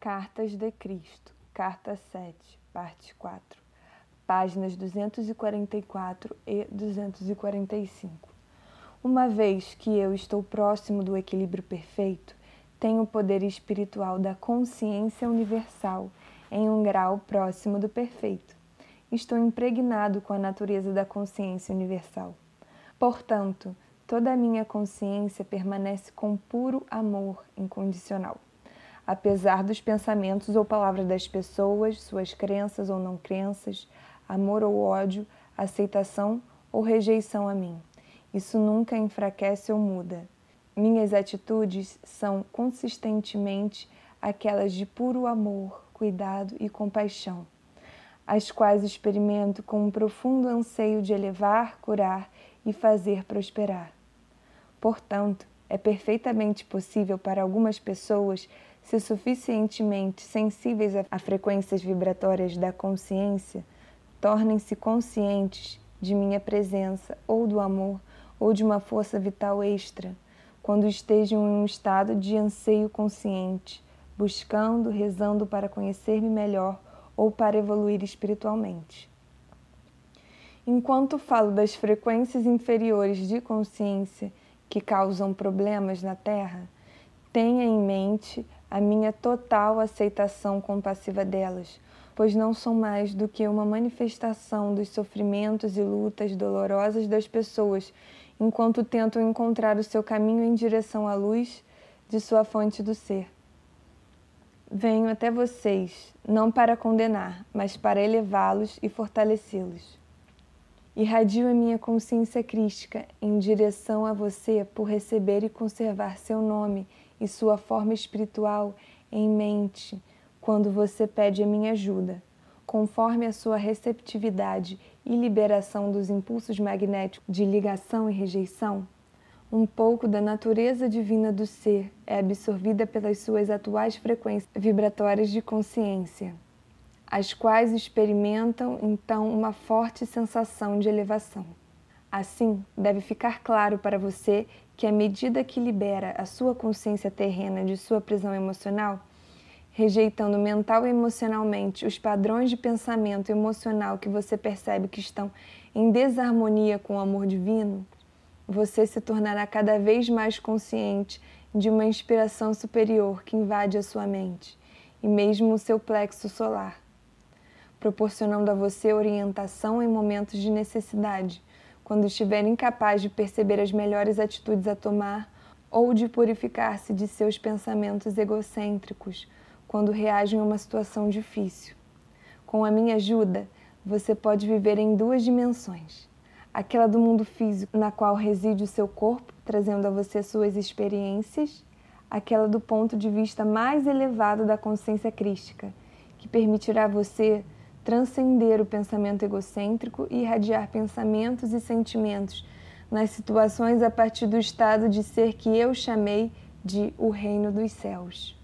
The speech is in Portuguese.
Cartas de Cristo, Carta 7, parte 4, páginas 244 e 245. Uma vez que eu estou próximo do equilíbrio perfeito, tenho o poder espiritual da consciência universal em um grau próximo do perfeito. Estou impregnado com a natureza da consciência universal. Portanto, toda a minha consciência permanece com puro amor incondicional. Apesar dos pensamentos ou palavras das pessoas, suas crenças ou não crenças, amor ou ódio, aceitação ou rejeição a mim. Isso nunca enfraquece ou muda. Minhas atitudes são consistentemente aquelas de puro amor, cuidado e compaixão, as quais experimento com um profundo anseio de elevar, curar e fazer prosperar. Portanto, é perfeitamente possível para algumas pessoas, se suficientemente sensíveis a frequências vibratórias da consciência, tornem-se conscientes de minha presença ou do amor ou de uma força vital extra, quando estejam em um estado de anseio consciente, buscando, rezando para conhecer-me melhor ou para evoluir espiritualmente. Enquanto falo das frequências inferiores de consciência que causam problemas na Terra, tenha em mente a minha total aceitação compassiva delas, pois não são mais do que uma manifestação dos sofrimentos e lutas dolorosas das pessoas enquanto tentam encontrar o seu caminho em direção à luz de sua fonte do ser. Venho até vocês, não para condenar, mas para elevá-los e fortalecê-los. Irradio a minha consciência crística em direção a você por receber e conservar seu nome e sua forma espiritual em mente quando você pede a minha ajuda, conforme a sua receptividade e liberação dos impulsos magnéticos de ligação e rejeição. Um pouco da natureza divina do ser é absorvida pelas suas atuais frequências vibratórias de consciência as quais experimentam então uma forte sensação de elevação. Assim, deve ficar claro para você que, à medida que libera a sua consciência terrena de sua prisão emocional, rejeitando mental e emocionalmente os padrões de pensamento emocional que você percebe que estão em desarmonia com o amor divino, você se tornará cada vez mais consciente de uma inspiração superior que invade a sua mente e mesmo o seu plexo solar proporcionando a você orientação em momentos de necessidade, quando estiver incapaz de perceber as melhores atitudes a tomar ou de purificar-se de seus pensamentos egocêntricos quando reagem a uma situação difícil. Com a minha ajuda, você pode viver em duas dimensões: aquela do mundo físico, na qual reside o seu corpo, trazendo a você suas experiências, aquela do ponto de vista mais elevado da consciência crística, que permitirá você transcender o pensamento egocêntrico e irradiar pensamentos e sentimentos nas situações a partir do estado de ser que eu chamei de o reino dos céus.